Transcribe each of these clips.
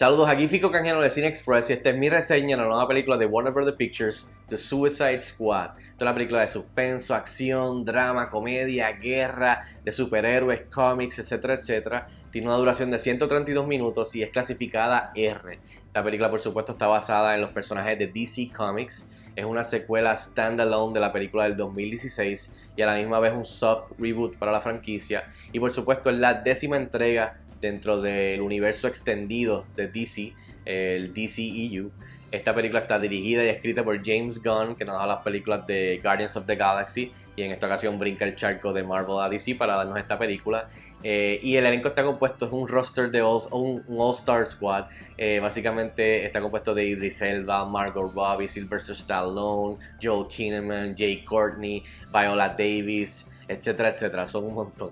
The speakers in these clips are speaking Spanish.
Saludos, aquí Fico Canjeno de Cine Express y esta es mi reseña de la nueva película de Warner Bros. Pictures, The Suicide Squad. Esta es una película de suspenso, acción, drama, comedia, guerra, de superhéroes, cómics, etcétera, etcétera. Tiene una duración de 132 minutos y es clasificada R. La película, por supuesto, está basada en los personajes de DC Comics. Es una secuela standalone de la película del 2016 y a la misma vez un soft reboot para la franquicia. Y por supuesto es la décima entrega dentro del universo extendido de DC, el DCEU. Esta película está dirigida y escrita por James Gunn, que nos da las películas de Guardians of the Galaxy, y en esta ocasión brinca el charco de Marvel a DC para darnos esta película. Eh, y el elenco está compuesto, es un roster de all, un, All-Star Squad. Eh, básicamente está compuesto de Idris Elba, Margot Robbie, Sylvester Stallone, Joel Kinnaman, Jay Courtney, Viola Davis, etcétera, etcétera. Son un montón.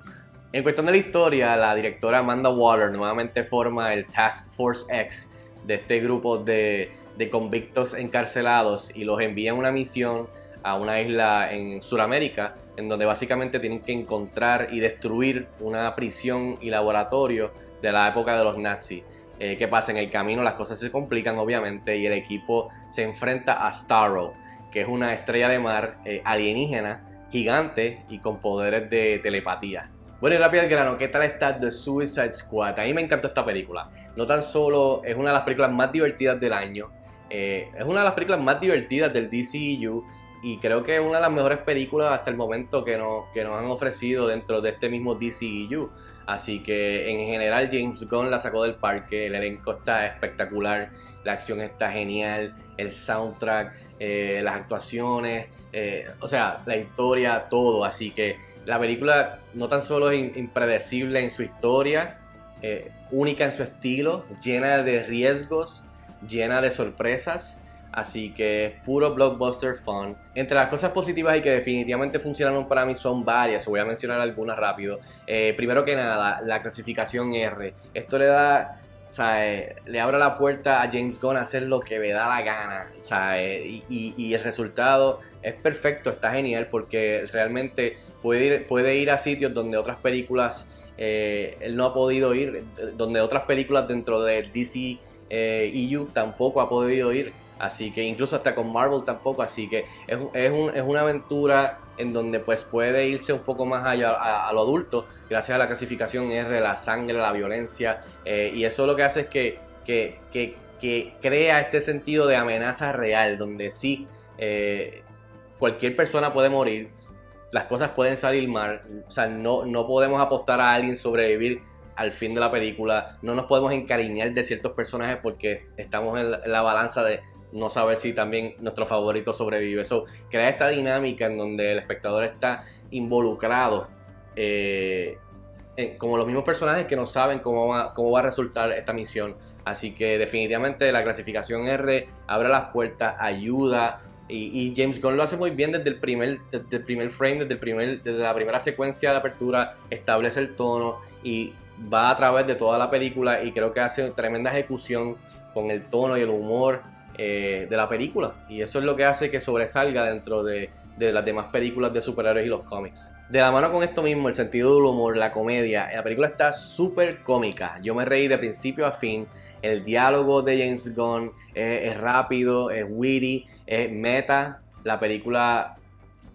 En cuestión de la historia, la directora Amanda Waller nuevamente forma el Task Force X de este grupo de, convictos encarcelados y los envía en una misión a una isla en Sudamérica, en donde básicamente tienen que encontrar y destruir una prisión y laboratorio de la época de los nazis. Eh, ¿Qué pasa? En el camino las cosas se complican obviamente y el equipo se enfrenta a Starro, que es una estrella de mar eh, alienígena, gigante y con poderes de telepatía. Bueno, y rápido al grano, ¿qué tal está The Suicide Squad? A mí me encantó esta película. No tan solo es una de las películas más divertidas del año, eh, es una de las películas más divertidas del DCEU y creo que es una de las mejores películas hasta el momento que nos, que nos han ofrecido dentro de este mismo DCEU. Así que en general James Gunn la sacó del parque, el elenco está espectacular, la acción está genial, el soundtrack, eh, las actuaciones, eh, o sea, la historia, todo. Así que la película no tan solo es impredecible en su historia, eh, única en su estilo, llena de riesgos, llena de sorpresas. Así que es puro blockbuster fun. Entre las cosas positivas y que definitivamente funcionaron para mí son varias. Voy a mencionar algunas rápido. Eh, primero que nada, la clasificación R. Esto le da o sea, le abre la puerta a James Gunn a hacer lo que me da la gana. O sea, y, y, el resultado es perfecto, está genial porque realmente puede ir, puede ir a sitios donde otras películas eh, él no ha podido ir, donde otras películas dentro de DC eh, EU tampoco ha podido ir. Así que incluso hasta con Marvel tampoco. Así que es, es, un, es una aventura en donde pues puede irse un poco más allá a, lo adulto gracias a la clasificación R, la sangre, la violencia. Eh, y eso lo que hace es que, que, que, que, crea este sentido de amenaza real, donde sí, cualquier persona puede morir, las cosas pueden salir mal. O sea, no, no podemos apostar a alguien sobrevivir al fin de la película. No nos podemos encariñar de ciertos personajes porque estamos en la, balanza de no saber si también nuestro favorito sobrevive. Eso crea esta dinámica en donde el espectador está involucrado. Eh, como los mismos personajes que no saben cómo va, cómo va a resultar esta misión. Así que definitivamente la clasificación R abre las puertas, ayuda y, James Gunn lo hace muy bien desde el primer, desde el primer frame, desde, el primer, desde la primera secuencia de apertura, establece el tono y va a través de toda la película y creo que hace tremenda ejecución con el tono y el humor eh, de la película. Y eso es lo que hace que sobresalga dentro de, de las demás películas de superhéroes y los cómics. De la mano con esto mismo, el sentido del humor, la comedia, la película está súper cómica. Yo me reí de principio a fin. El diálogo de James Gunn es, rápido, es witty, es meta. La película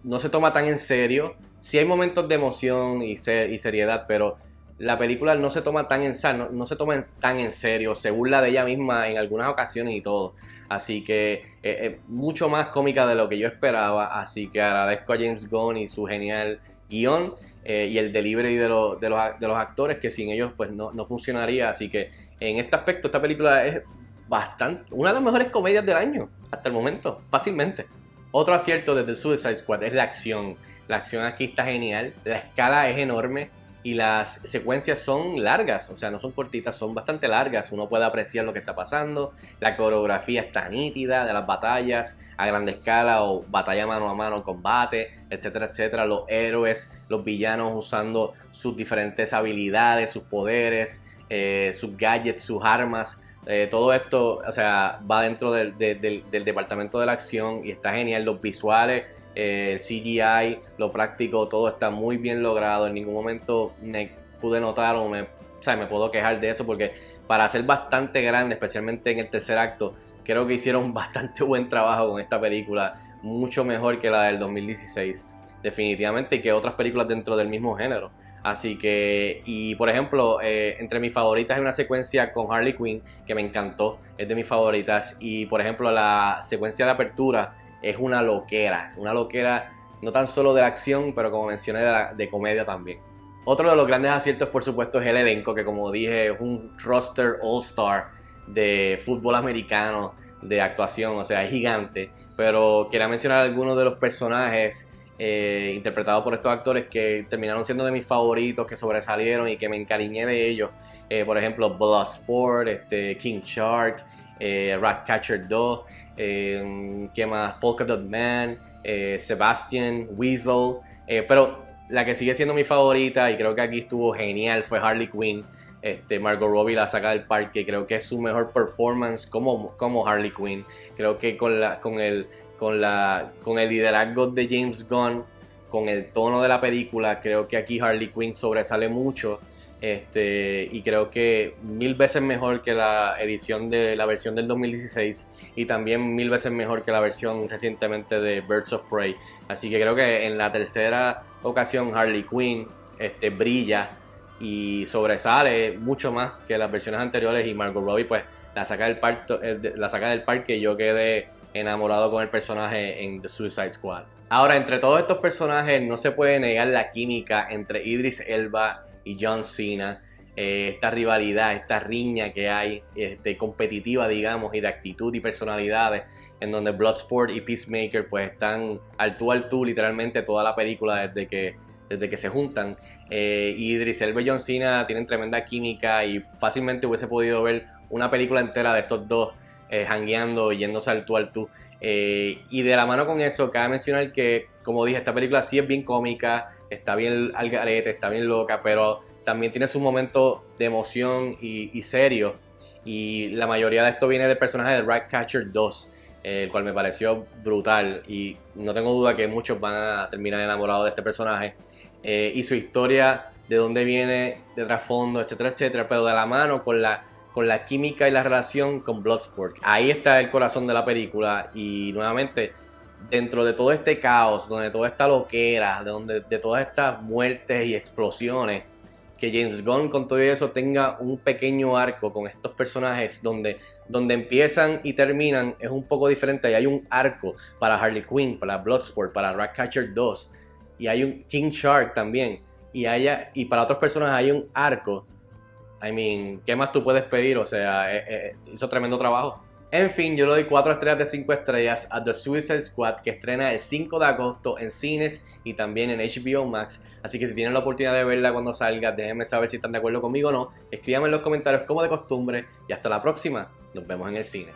no se toma tan en serio. Sí hay momentos de emoción y, seriedad, pero la película no se toma tan en no, se toma tan en serio, se burla de ella misma en algunas ocasiones y todo. Así que es mucho más cómica de lo que yo esperaba. Así que agradezco a James Gunn y su genial guion. Eh, y el delivery de, de, los, actores que sin ellos pues no, funcionaría. Así que en este aspecto esta película es bastante, una de las mejores comedias del año hasta el momento, fácilmente. Otro acierto desde Suicide Squad es la acción. La acción aquí está genial, la escala es enorme y las secuencias son largas, o sea, no son cortitas, son bastante largas. Uno puede apreciar lo que está pasando, la coreografía está nítida de las batallas a gran escala o batalla mano a mano, combate, etcétera, etcétera. Los héroes, los villanos usando sus diferentes habilidades, sus poderes, eh, sus gadgets, sus armas. Eh, todo esto, o sea, va dentro del, del departamento de la acción y está genial. Los visuales el CGI, lo práctico, todo está muy bien logrado. En ningún momento me pude notar o me sea, me puedo quejar de eso porque para ser bastante grande, especialmente en el tercer acto, creo que hicieron bastante buen trabajo con esta película, mucho mejor que la del 2016, definitivamente, y que otras películas dentro del mismo género. Así que, y por ejemplo, eh, entre mis favoritas hay una secuencia con Harley Quinn que me encantó, es de mis favoritas. Y por ejemplo, la secuencia de apertura es una loquera, una loquera no tan solo de la acción, pero como mencioné, de, comedia también. Otro de los grandes aciertos, por supuesto, es el elenco, que como dije, es un roster all-star de fútbol americano, de actuación, o sea, es gigante. Pero quería mencionar algunos de los personajes eh, interpretados por estos actores que terminaron siendo de mis favoritos, que sobresalieron y que me encariñé de ellos. Eh, por ejemplo, Bloodsport, este, King Shark, eh, Ratcatcher 2, eh, ¿qué más? Polka Dot Man, Sebastian, Weasel. pero la que sigue siendo mi favorita y creo que aquí estuvo genial fue Harley Quinn. Este, Margot Robbie la saca del parque, creo que es su mejor performance como, como Harley Quinn. Creo que con, la, con el con, la, con el liderazgo de James Gunn, con el tono de la película, creo que aquí Harley Quinn sobresale mucho. Este, y creo que mil veces mejor que la edición de la versión del 2016 y también mil veces mejor que la versión recientemente de Birds of Prey. Así que creo que en la tercera ocasión Harley Quinn este, brilla y sobresale mucho más que las versiones anteriores y Margot Robbie pues la saca del, parto, eh, la saca del parque yo quedé enamorado con el personaje en The Suicide Squad. Ahora, entre todos estos personajes no se puede negar la química entre Idris Elba y John Cena. Eh, esta rivalidad, esta riña que hay, este, competitiva, digamos, y de actitud y personalidades, en donde Bloodsport y Peacemaker pues están al tú al tú literalmente toda la película desde que, desde que se juntan. Eh, Idris Elba y John Cena tienen tremenda química y fácilmente hubiese podido ver una película entera de estos dos eh, hangueando, yéndose al tú al tú. Eh, y de la mano con eso, cabe mencionar que, como dije, esta película sí es bien cómica, está bien al garete, está bien loca, pero también tiene su momento de emoción y, serio. Y la mayoría de esto viene del personaje de Ratcatcher 2, el cual me pareció brutal. Y no tengo duda que muchos van a terminar enamorados de este personaje. Eh, y su historia, de dónde viene, de trasfondo, etcétera, etcétera, pero de la mano con la con la química y la relación con Bloodsport. Ahí está el corazón de la película y nuevamente dentro de todo este caos, donde toda esta loquera, de donde de todas estas muertes y explosiones, que James Gunn con todo eso tenga un pequeño arco con estos personajes donde, donde empiezan y terminan es un poco diferente. Y hay un arco para Harley Quinn, para Bloodsport, para Ratcatcher 2 y hay un King Shark también. Y, haya, y para otros personajes hay un arco I mean, ¿qué más tú puedes pedir? O sea, eh, eh, hizo tremendo trabajo. En fin, yo le doy 4 estrellas de 5 estrellas a The Suicide Squad que estrena el 5 de agosto en cines y también en HBO Max. Así que si tienen la oportunidad de verla cuando salga, déjenme saber si están de acuerdo conmigo o no. Escríbanme en los comentarios como de costumbre y hasta la próxima. Nos vemos en el cine.